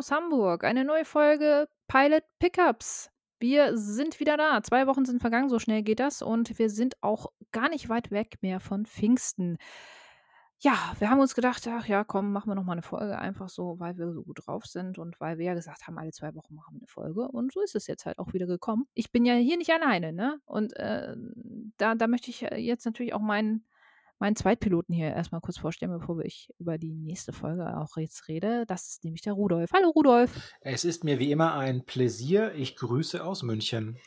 aus Hamburg. Eine neue Folge Pilot Pickups. Wir sind wieder da. Zwei Wochen sind vergangen, so schnell geht das. Und wir sind auch gar nicht weit weg mehr von Pfingsten. Ja, wir haben uns gedacht, ach ja, komm, machen wir noch mal eine Folge einfach so, weil wir so gut drauf sind und weil wir ja gesagt haben, alle zwei Wochen machen wir eine Folge. Und so ist es jetzt halt auch wieder gekommen. Ich bin ja hier nicht alleine, ne? Und äh, da, da möchte ich äh, jetzt natürlich auch meinen meinen Zweitpiloten hier erstmal kurz vorstellen, bevor ich über die nächste Folge auch jetzt rede. Das ist nämlich der Rudolf. Hallo Rudolf. Es ist mir wie immer ein Pläsier. Ich grüße aus München.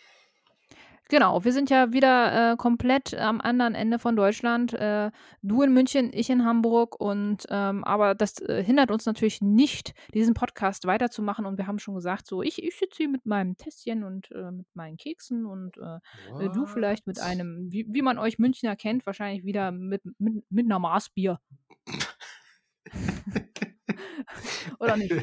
Genau, wir sind ja wieder äh, komplett am anderen Ende von Deutschland. Äh, du in München, ich in Hamburg. Und ähm, aber das äh, hindert uns natürlich nicht, diesen Podcast weiterzumachen. Und wir haben schon gesagt, so ich, ich sitze hier mit meinem Tässchen und äh, mit meinen Keksen und äh, du vielleicht mit einem, wie, wie man euch Münchner kennt, wahrscheinlich wieder mit, mit, mit einer Maßbier. Oder nicht?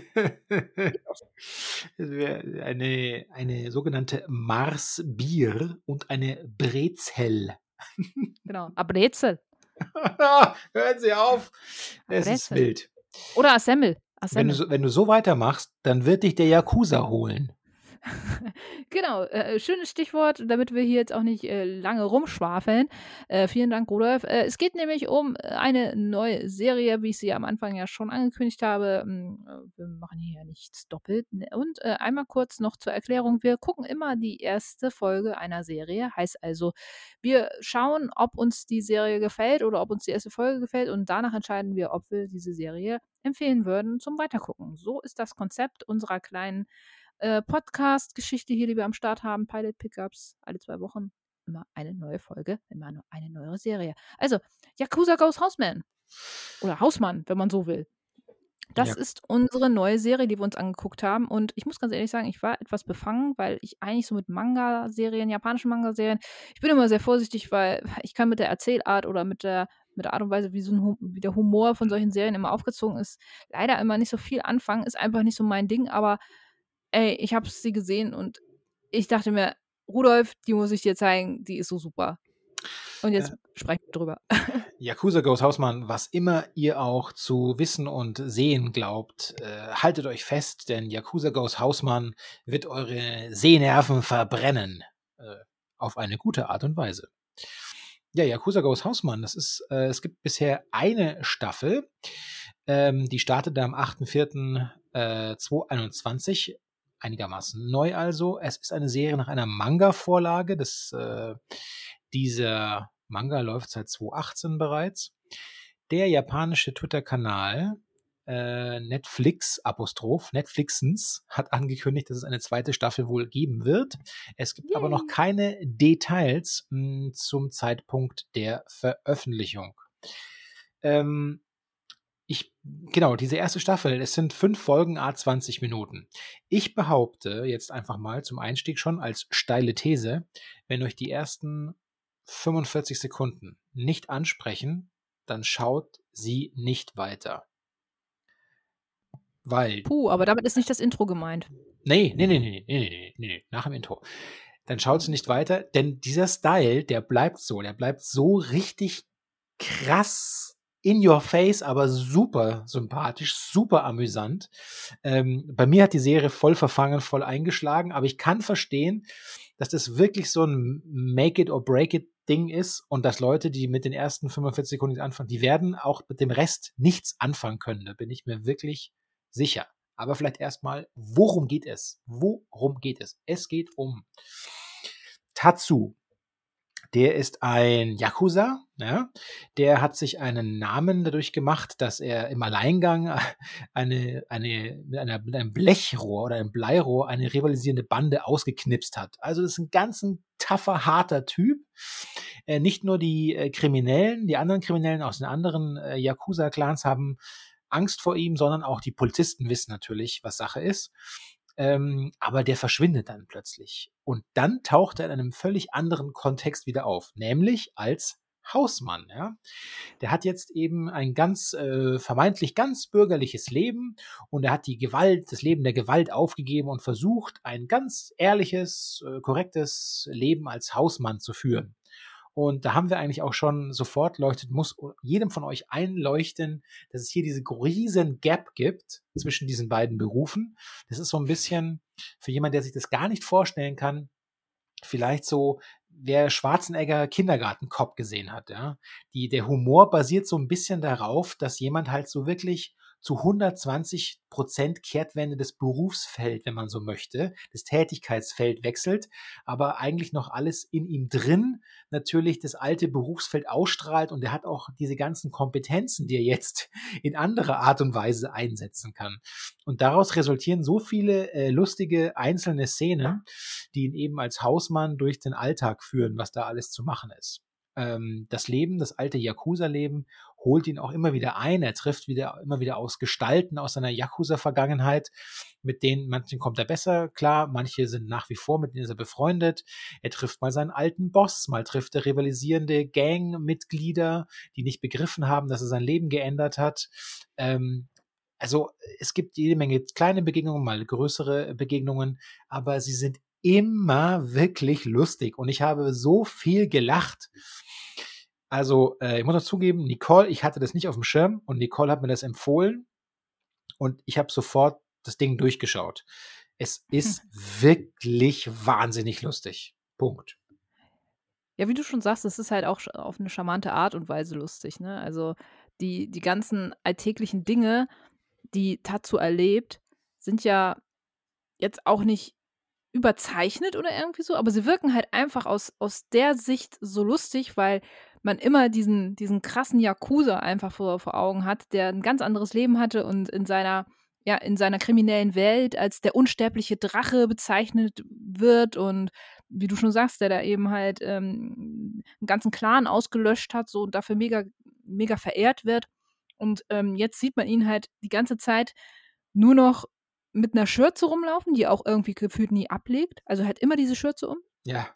eine, eine sogenannte Marsbier und eine Brezel. Genau, a Brezel. Hören Sie auf. Es ist wild. Oder a Semmel. Wenn, du, wenn du so weitermachst, dann wird dich der Yakuza holen. genau, äh, schönes Stichwort, damit wir hier jetzt auch nicht äh, lange rumschwafeln. Äh, vielen Dank, Rudolf. Äh, es geht nämlich um äh, eine neue Serie, wie ich sie am Anfang ja schon angekündigt habe. Hm, äh, wir machen hier ja nichts doppelt. Ne, und einmal kurz noch zur Erklärung. Wir gucken immer die erste Folge einer Serie. Heißt also, wir schauen, ob uns die Serie gefällt oder ob uns die erste Folge gefällt und danach entscheiden wir, ob wir diese Serie empfehlen würden zum Weitergucken. So ist das Konzept unserer kleinen äh, Podcast-Geschichte hier, die wir am Start haben, Pilot Pickups, alle zwei Wochen immer eine neue Folge, immer eine neue Serie. Also, Yakuza Goes Houseman. Oder Hausmann, wenn man so will. Das ja. ist unsere neue Serie, die wir uns angeguckt haben. Und ich muss ganz ehrlich sagen, ich war etwas befangen, weil ich eigentlich so mit Manga-Serien, japanischen Manga-Serien, ich bin immer sehr vorsichtig, weil ich kann mit der Erzählart oder mit der, mit der Art und Weise, wie, so ein, wie der Humor von solchen Serien immer aufgezogen ist, leider immer nicht so viel anfangen. Ist einfach nicht so mein Ding. Aber ey, ich habe sie gesehen und ich dachte mir, Rudolf, die muss ich dir zeigen, die ist so super. Und jetzt äh, sprechen wir drüber. Yakuza Goes Hausmann, was immer ihr auch zu wissen und sehen glaubt, äh, haltet euch fest, denn Yakuza Goes Hausmann wird eure Sehnerven verbrennen. Äh, auf eine gute Art und Weise. Ja, Yakuza Goes Hausmann, das ist, äh, es gibt bisher eine Staffel, ähm, die startete am 8.4.2021 einigermaßen neu also. Es ist eine Serie nach einer Manga-Vorlage. äh, dieser Manga läuft seit 2018 bereits. Der japanische Twitter-Kanal äh, Netflix Apostroph Netflixens hat angekündigt, dass es eine zweite Staffel wohl geben wird. Es gibt Yay. aber noch keine Details mh, hm, zum Zeitpunkt der Veröffentlichung. Ähm, ich, genau, diese erste Staffel, es sind fünf Folgen, a 20 Minuten. Ich behaupte jetzt einfach mal zum Einstieg schon als steile These, wenn euch die ersten 45 Sekunden nicht ansprechen, dann schaut sie nicht weiter. Weil. Puh, aber damit ist nicht das Intro gemeint. Nee, nee, nee, nee, nee, nee, nee, nee, nach dem Intro. Dann schaut sie nicht weiter, denn dieser Style, der bleibt so, der bleibt so richtig krass in your face, aber super sympathisch, super amüsant. Ähm, bei mir hat die Serie voll verfangen, voll eingeschlagen, aber ich kann verstehen, dass das wirklich so ein Make it or break it Ding ist und dass Leute, die mit den ersten 45 Sekunden anfangen, die werden auch mit dem Rest nichts anfangen können. Da bin ich mir wirklich sicher. Aber vielleicht erstmal, worum geht es? Worum geht es? Es geht um Tatsu. Der ist ein Yakuza, ja, der hat sich einen Namen dadurch gemacht, dass er im Alleingang eine, eine, mit, einer, mit einem Blechrohr oder einem Bleirohr eine rivalisierende Bande ausgeknipst hat. Also das ist ein ganz ein tougher, harter Typ. Äh, nicht nur die äh, Kriminellen, die anderen Kriminellen aus den anderen äh, Yakuza-Clans haben Angst vor ihm, sondern auch die Polizisten wissen natürlich, was Sache ist. Ähm, aber der verschwindet dann plötzlich. Und dann taucht er in einem völlig anderen Kontext wieder auf, nämlich als Hausmann. Ja? Der hat jetzt eben ein ganz äh, vermeintlich ganz bürgerliches Leben und er hat die Gewalt, das Leben der Gewalt aufgegeben und versucht, ein ganz ehrliches, äh, korrektes Leben als Hausmann zu führen. Und da haben wir eigentlich auch schon sofort leuchtet, muss jedem von euch einleuchten, dass es hier diese riesen Gap gibt zwischen diesen beiden Berufen. Das ist so ein bisschen für jemand, der sich das gar nicht vorstellen kann, vielleicht so wer Schwarzenegger Kindergartenkopf gesehen hat, ja. Die, der Humor basiert so ein bisschen darauf, dass jemand halt so wirklich zu 120 Prozent Kehrtwende des Berufsfeld, wenn man so möchte, das Tätigkeitsfeld wechselt, aber eigentlich noch alles in ihm drin natürlich das alte Berufsfeld ausstrahlt und er hat auch diese ganzen Kompetenzen, die er jetzt in anderer Art und Weise einsetzen kann. Und daraus resultieren so viele äh, lustige einzelne Szenen, die ihn eben als Hausmann durch den Alltag führen, was da alles zu machen ist ähm, das Leben, das alte Yakuza-Leben, holt ihn auch immer wieder ein. Er trifft wieder immer wieder aus Gestalten aus seiner Yakuza-Vergangenheit, mit denen manchen kommt er besser klar, manche sind nach wie vor mit denen ist er befreundet. Er trifft mal seinen alten Boss, mal trifft er rivalisierende Gangmitglieder, die nicht begriffen haben, dass er sein Leben geändert hat. Ähm, also es gibt jede Menge kleine Begegnungen, mal größere Begegnungen, aber sie sind immer wirklich lustig und ich habe so viel gelacht. Also, äh, ich muss auch zugeben, Nicole, ich hatte das nicht auf dem Schirm und Nicole hat mir das empfohlen und ich habe sofort das Ding durchgeschaut. Es ist wirklich wahnsinnig lustig. Punkt. Ja, wie du schon sagst, es ist halt auch auf eine charmante Art und Weise lustig. Ne? Also die, die ganzen alltäglichen Dinge, die Tatsu erlebt, sind ja jetzt auch nicht überzeichnet oder irgendwie so, aber sie wirken halt einfach aus, aus der Sicht so lustig, weil man immer diesen, diesen krassen Yakuza einfach vor, vor Augen hat, der ein ganz anderes Leben hatte und in seiner, ja, in seiner kriminellen Welt als der unsterbliche Drache bezeichnet wird und wie du schon sagst, der da eben halt ähm, einen ganzen Clan ausgelöscht hat, so und dafür mega, mega verehrt wird. Und ähm, jetzt sieht man ihn halt die ganze Zeit nur noch mit einer Schürze rumlaufen, die auch irgendwie gefühlt nie ablegt. Also hat immer diese Schürze um. Ja.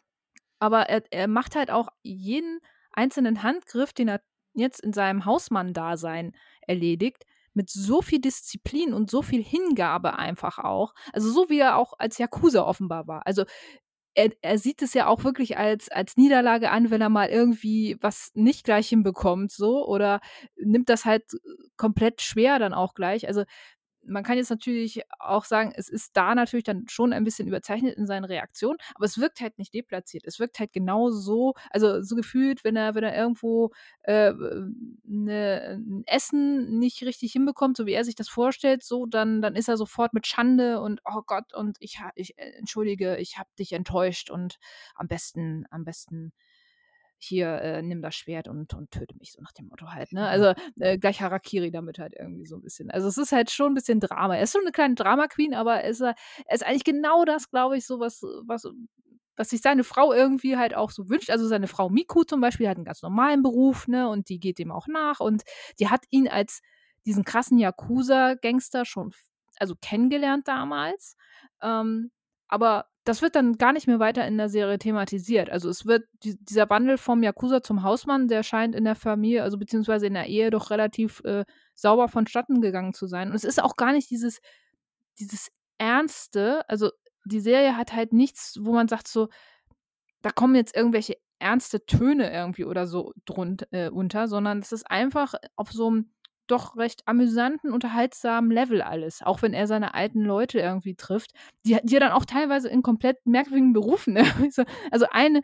Aber er, er macht halt auch jeden einzelnen Handgriff, den er jetzt in seinem Hausmann-Dasein erledigt, mit so viel Disziplin und so viel Hingabe einfach auch. Also so wie er auch als Yakuza offenbar war. Also er, er sieht es ja auch wirklich als, als Niederlage an, wenn er mal irgendwie was nicht gleich hinbekommt, so, oder nimmt das halt komplett schwer dann auch gleich. Also man kann jetzt natürlich auch sagen, es ist da natürlich dann schon ein bisschen überzeichnet in seinen Reaktionen, aber es wirkt halt nicht deplatziert. Es wirkt halt genau so, also so gefühlt, wenn er, wenn er irgendwo äh, ne, ein Essen nicht richtig hinbekommt, so wie er sich das vorstellt, so, dann, dann ist er sofort mit Schande und oh Gott, und ich, ich äh, entschuldige, ich habe dich enttäuscht und am besten, am besten hier, äh, nimm das Schwert und, und töte mich, so nach dem Motto halt. Ne? Mhm. Also äh, gleich Harakiri damit halt irgendwie so ein bisschen. Also es ist halt schon ein bisschen Drama. Er ist schon eine kleine Drama-Queen, aber er ist, ist eigentlich genau das, glaube ich, so was, was, was sich seine Frau irgendwie halt auch so wünscht. Also seine Frau Miku zum Beispiel hat einen ganz normalen Beruf, ne, und die geht dem auch nach und die hat ihn als diesen krassen Yakuza-Gangster schon also kennengelernt damals. Ähm, aber das wird dann gar nicht mehr weiter in der Serie thematisiert. Also es wird die, dieser Wandel vom Yakuza zum Hausmann, der scheint in der Familie, also beziehungsweise in der Ehe doch relativ äh, sauber vonstatten gegangen zu sein. Und es ist auch gar nicht dieses, dieses Ernste, also die Serie hat halt nichts, wo man sagt so, da kommen jetzt irgendwelche ernste Töne irgendwie oder so drunter, äh, unter, sondern es ist einfach auf so einem doch recht amüsanten, unterhaltsamen Level alles. Auch wenn er seine alten Leute irgendwie trifft, die, die er dann auch teilweise in komplett merkwürdigen Berufen. Ne? Also eine,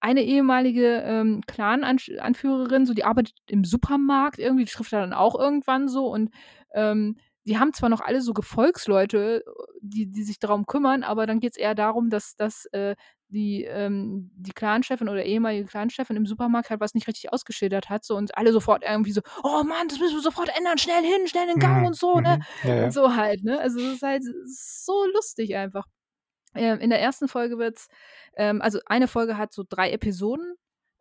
eine ehemalige ähm, Clan-Anführerin, so die arbeitet im Supermarkt irgendwie, die trifft er dann auch irgendwann so und ähm, die haben zwar noch alle so Gefolgsleute, die, die sich darum kümmern, aber dann geht es eher darum, dass, dass äh, die, ähm, die Clanchefin oder ehemalige Clanchefin im Supermarkt halt was nicht richtig ausgeschildert hat so und alle sofort irgendwie so, oh Mann, das müssen wir sofort ändern, schnell hin, schnell in den Gang mhm. und so, ne? Mhm. Ja, ja. Und so halt, ne? Also es ist halt so lustig einfach. Ähm, in der ersten Folge wird's, ähm, also eine Folge hat so drei Episoden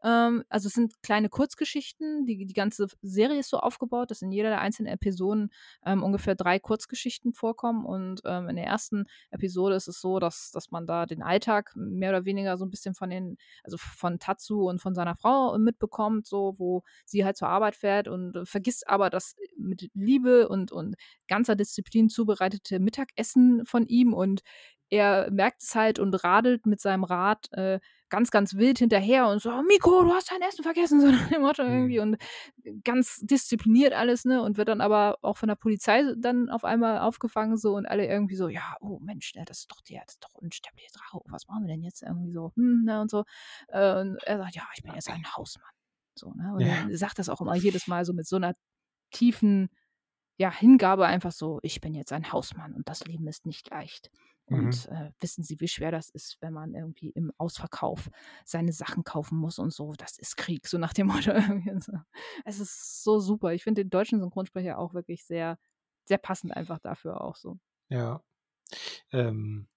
ähm, also es sind kleine Kurzgeschichten. Die, die ganze Serie ist so aufgebaut, dass in jeder der einzelnen Episoden ähm, ungefähr drei Kurzgeschichten vorkommen. Und ähm, in der ersten Episode ist es so, dass, dass man da den Alltag mehr oder weniger so ein bisschen von den, also von Tatsu und von seiner Frau mitbekommt, so wo sie halt zur Arbeit fährt und äh, vergisst aber das mit Liebe und, und ganzer Disziplin zubereitete Mittagessen von ihm und er merkt es halt und radelt mit seinem Rad äh, ganz, ganz wild hinterher und so, Miko, du hast dein Essen vergessen, so nach dem Motto irgendwie Mhm. und ganz diszipliniert alles, ne? Und wird dann aber auch von der Polizei dann auf einmal aufgefangen so und alle irgendwie so, ja, oh Mensch, ne, das ist doch der, das ist doch unsterbliche Drache, was machen wir denn jetzt irgendwie so, hm, ne, und so. Äh, und er sagt, ja, ich bin jetzt ein Hausmann. So, ne? Und Ja. er sagt das auch immer jedes Mal so mit so einer tiefen, ja, Hingabe einfach so, ich bin jetzt ein Hausmann und das Leben ist nicht leicht. Mhm. Und äh, wissen Sie, wie schwer das ist, wenn man irgendwie im Ausverkauf seine Sachen kaufen muss und so. Das ist Krieg, so nach dem Motto. Es ist so super. Ich finde den deutschen Synchronsprecher auch wirklich sehr, sehr passend einfach dafür auch so. Ja. Ähm,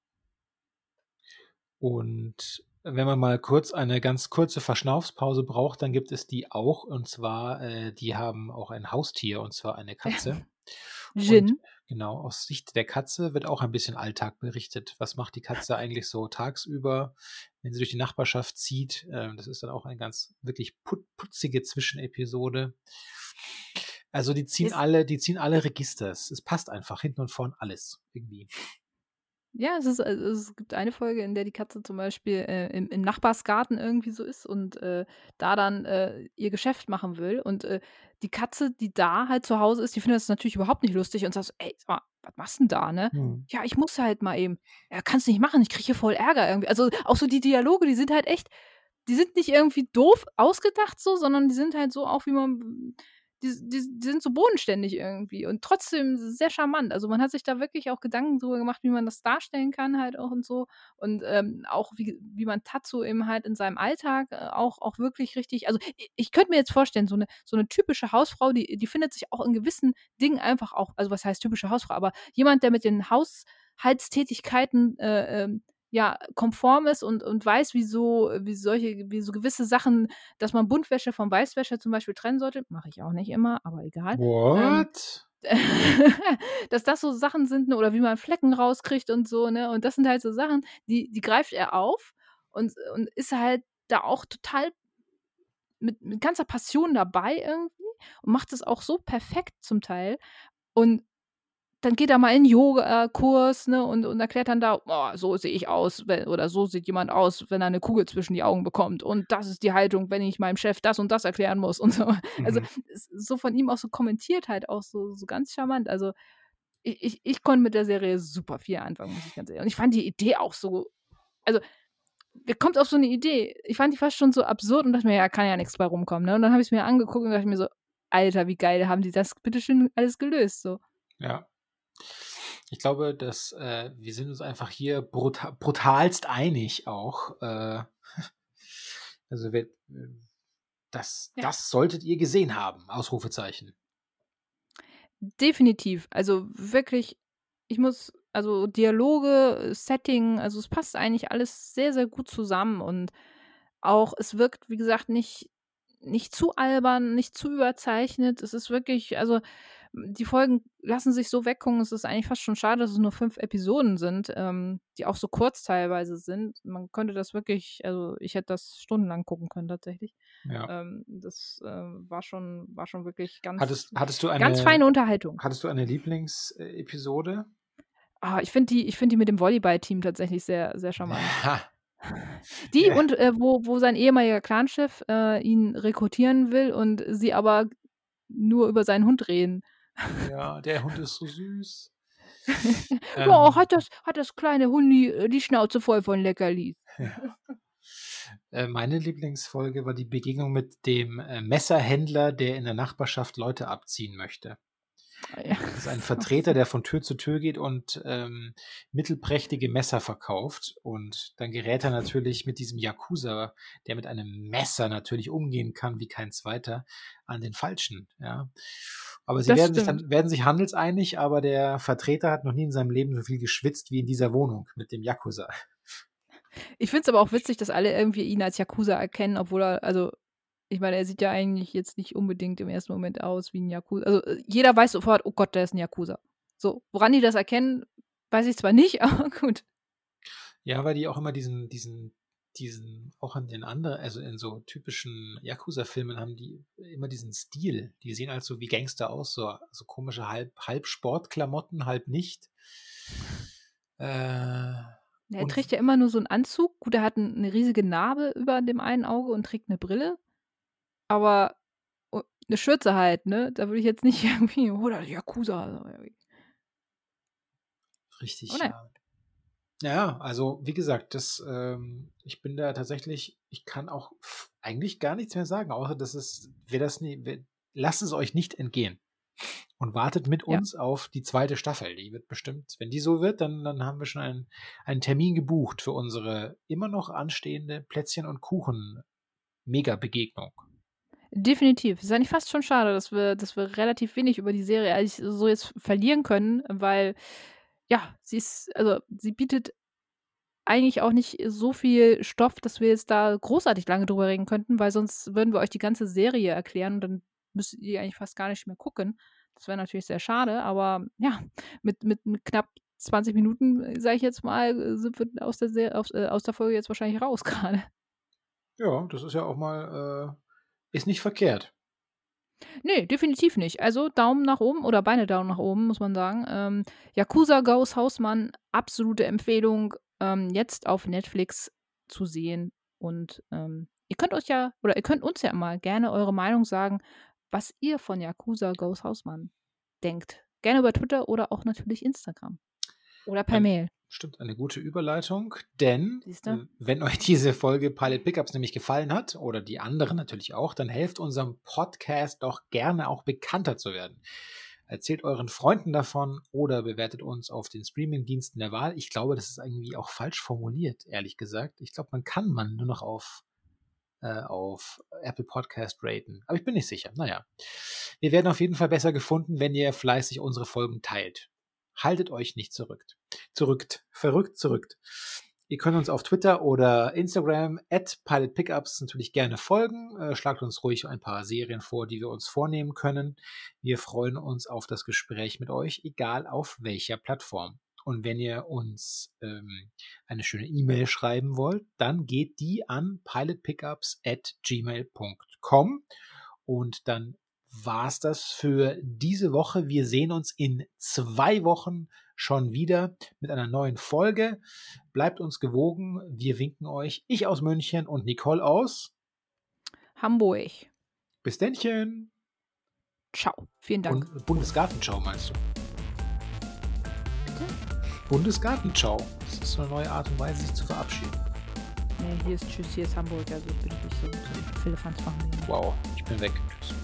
und wenn man mal kurz eine ganz kurze Verschnaufspause braucht, dann gibt es die auch. Und zwar, äh, die haben auch ein Haustier, und zwar eine Katze. Und Jin. genau, aus Sicht der Katze wird auch ein bisschen Alltag berichtet. Was macht die Katze eigentlich so tagsüber, wenn sie durch die Nachbarschaft zieht? Ähm, das ist dann auch eine ganz wirklich put putzige Zwischenepisode. Also die ziehen Ist- alle, die ziehen alle Register. Es es passt einfach hinten und vorn alles irgendwie. Ja, es, ist, also es gibt eine Folge, in der die Katze zum Beispiel äh, im, im Nachbarsgarten irgendwie so ist und äh, da dann äh, ihr Geschäft machen will. Und äh, die Katze, die da halt zu Hause ist, die findet das natürlich überhaupt nicht lustig und sagt so, ey, sag mal, was machst du denn da, ne? Hm. Ja, ich muss halt mal eben. Ja, kannst nicht machen, ich kriege hier voll Ärger irgendwie. Also auch so die Dialoge, die sind halt echt, die sind nicht irgendwie doof ausgedacht so, sondern die sind halt so auch, wie man, die, die, die sind so bodenständig irgendwie und trotzdem sehr charmant. Also man hat sich da wirklich auch Gedanken drüber gemacht, wie man das darstellen kann halt auch und so. Und ähm, auch wie, wie man Tatsu eben halt in seinem Alltag äh, auch, auch wirklich richtig, also ich, ich könnte mir jetzt vorstellen, so eine, so eine typische Hausfrau, die, die findet sich auch in gewissen Dingen einfach auch, also was heißt typische Hausfrau, aber jemand, der mit den Haushaltstätigkeiten äh, ähm, ja, konform ist und, und weiß, wie so, wie solche, wie so gewisse Sachen, dass man Buntwäsche von Weißwäsche zum Beispiel trennen sollte. Mache ich auch nicht immer, aber egal. Ähm, What? dass das so Sachen sind, ne, oder wie man Flecken rauskriegt und so, ne? Und das sind halt so Sachen, die, die greift er auf und, und ist halt da auch total mit, mit ganzer Passion dabei irgendwie und macht es auch so perfekt zum Teil. Und dann geht er mal in Yoga-Kurs ne, und, und erklärt dann da, oh, so sehe ich aus, wenn, oder so sieht jemand aus, wenn er eine Kugel zwischen die Augen bekommt. Und das ist die Haltung, wenn ich meinem Chef das und das erklären muss und so. Also Mhm. ist so von ihm auch so kommentiert halt auch so, so ganz charmant. Also ich, ich, ich konnte mit der Serie super viel anfangen, muss ich ganz ehrlich. Und ich fand die Idee auch so, also wer kommt auf so eine Idee? Ich fand die fast schon so absurd und dachte mir, ja, kann ja nichts bei rumkommen. Ne? Und dann habe ich es mir angeguckt und dachte mir so, Alter, wie geil haben die das bitteschön alles gelöst. So. Ja. Ich glaube, dass äh, wir sind uns einfach hier bruta brutalst einig auch. Äh, also wir, äh, das, Ja. das solltet ihr gesehen haben. Ausrufezeichen. Definitiv. Also wirklich, ich muss, also Dialoge, Setting, also es passt eigentlich alles sehr, sehr gut zusammen und auch, es wirkt, wie gesagt, nicht, nicht zu albern, nicht zu überzeichnet. Es ist wirklich, also die Folgen lassen sich so weggucken. Es ist eigentlich fast schon schade, dass es nur fünf Episoden sind, ähm, die auch so kurz teilweise sind. Man könnte das wirklich, also ich hätte das stundenlang gucken können tatsächlich. Ja. Ähm, das äh, war schon, war schon wirklich ganz, Hattest, hattest du eine, ganz feine Unterhaltung. hattest du eine Lieblingsepisode? Ah, ich finde die, ich find die mit dem Volleyball-Team tatsächlich sehr, sehr charmant. Ha. Die Ja. und äh, wo, wo sein ehemaliger Clanchef äh, ihn rekrutieren will und sie aber nur über seinen Hund reden. Ja, der Hund ist so süß. ja, Ähm, hat das, hat das kleine Hundi äh, die Schnauze voll von Leckerlis. Ja. Äh, Meine Lieblingsfolge war die Begegnung mit dem äh, Messerhändler, der in der Nachbarschaft Leute abziehen möchte. Das ist ein Vertreter, der von Tür zu Tür geht und ähm, mittelprächtige Messer verkauft. Und dann gerät er natürlich mit diesem Yakuza, der mit einem Messer natürlich umgehen kann wie kein zweiter, an den Falschen. Ja. Aber sie Das werden sich, dann, werden sich handelseinig, aber der Vertreter hat noch nie in seinem Leben so viel geschwitzt wie in dieser Wohnung mit dem Yakuza. Ich finde es aber auch witzig, dass alle irgendwie ihn als Yakuza erkennen, obwohl er, also, ich meine, er sieht ja eigentlich jetzt nicht unbedingt im ersten Moment aus wie ein Yakuza. Also, äh, jeder weiß sofort, oh Gott, der ist ein Yakuza. So, woran die das erkennen, weiß ich zwar nicht, aber gut. Ja, weil die auch immer diesen, diesen, diesen, auch in den anderen, also in so typischen Yakuza-Filmen haben die immer diesen Stil. Die sehen halt so wie Gangster aus, so, so komische halb, halb Sportklamotten, halb nicht. Äh, Er trägt ja immer nur so einen Anzug. Gut, er hat eine riesige Narbe über dem einen Auge und trägt eine Brille. Aber oh, eine Schürze halt, ne? Da würde ich jetzt nicht irgendwie, oh, das ist Yakuza. Richtig, Oh ja. Ja, also wie gesagt, das, ähm, ich bin da tatsächlich, ich kann auch eigentlich gar nichts mehr sagen, außer dass es, wer das nie, wer, lasst es euch nicht entgehen. Und wartet mit Ja. uns auf die zweite Staffel. Die wird bestimmt, wenn die so wird, dann, dann haben wir schon einen, einen Termin gebucht für unsere immer noch anstehende Plätzchen- und Kuchen-Mega-Begegnung. Definitiv. Es ist eigentlich fast schon schade, dass wir, dass wir relativ wenig über die Serie eigentlich so jetzt verlieren können, weil, ja, sie ist, also sie bietet eigentlich auch nicht so viel Stoff, dass wir jetzt da großartig lange drüber reden könnten, weil sonst würden wir euch die ganze Serie erklären und dann müsstet ihr eigentlich fast gar nicht mehr gucken. Das wäre natürlich sehr schade, aber ja, mit, mit, knapp 20 Minuten, sage ich jetzt mal, sind wir aus der, Serie, aus, äh, aus der Folge jetzt wahrscheinlich raus gerade. Ja, das ist ja auch mal, äh, ist nicht verkehrt. Nee, definitiv nicht. Also Daumen nach oben oder beide Daumen nach oben, muss man sagen. Ähm, Yakuza Goes Hausmann, absolute Empfehlung, ähm, jetzt auf Netflix zu sehen. Und ähm, ihr könnt euch ja, oder ihr könnt uns ja mal gerne eure Meinung sagen, was ihr von Yakuza Goes Hausmann denkt. Gerne über Twitter oder auch natürlich Instagram. Oder per Ähm, Mail. Stimmt, eine gute Überleitung, denn Siehste? äh, wenn euch diese Folge Pilot Pickups nämlich gefallen hat, oder die anderen natürlich auch, dann helft unserem Podcast doch gerne auch bekannter zu werden. Erzählt euren Freunden davon oder bewertet uns auf den Streaming-Diensten der Wahl. Ich glaube, das ist irgendwie auch falsch formuliert, ehrlich gesagt. Ich glaube, man kann man nur noch auf, äh, auf Apple Podcast raten. Aber ich bin nicht sicher. Naja. Wir werden auf jeden Fall besser gefunden, wenn ihr fleißig unsere Folgen teilt. Haltet euch nicht zurück. Zurückt. Verrückt zurückt. Ihr könnt uns auf Twitter oder Instagram at pilotpickups natürlich gerne folgen. Äh, schlagt uns ruhig ein paar Serien vor, die wir uns vornehmen können. Wir freuen uns auf das Gespräch mit euch, egal auf welcher Plattform. Und wenn ihr uns ähm, eine schöne E-Mail schreiben wollt, dann geht die an pilotpickups at gmail.com. Und dann war's das für diese Woche. Wir sehen uns in zwei Wochen schon wieder mit einer neuen Folge. Bleibt uns gewogen. Wir winken euch. Ich aus München und Nicole aus. Hamburg. Bis dennchen. Ciao. Vielen Dank. Und Bundesgartenschau meinst du? Bundesgartenschau. Das ist so eine neue Art und Weise, sich zu verabschieden. Nee, hier ist Tschüss, hier ist Hamburg. Also bitte nicht so, so Philippans machen. wir nicht. Wow, ich bin weg. Tschüss.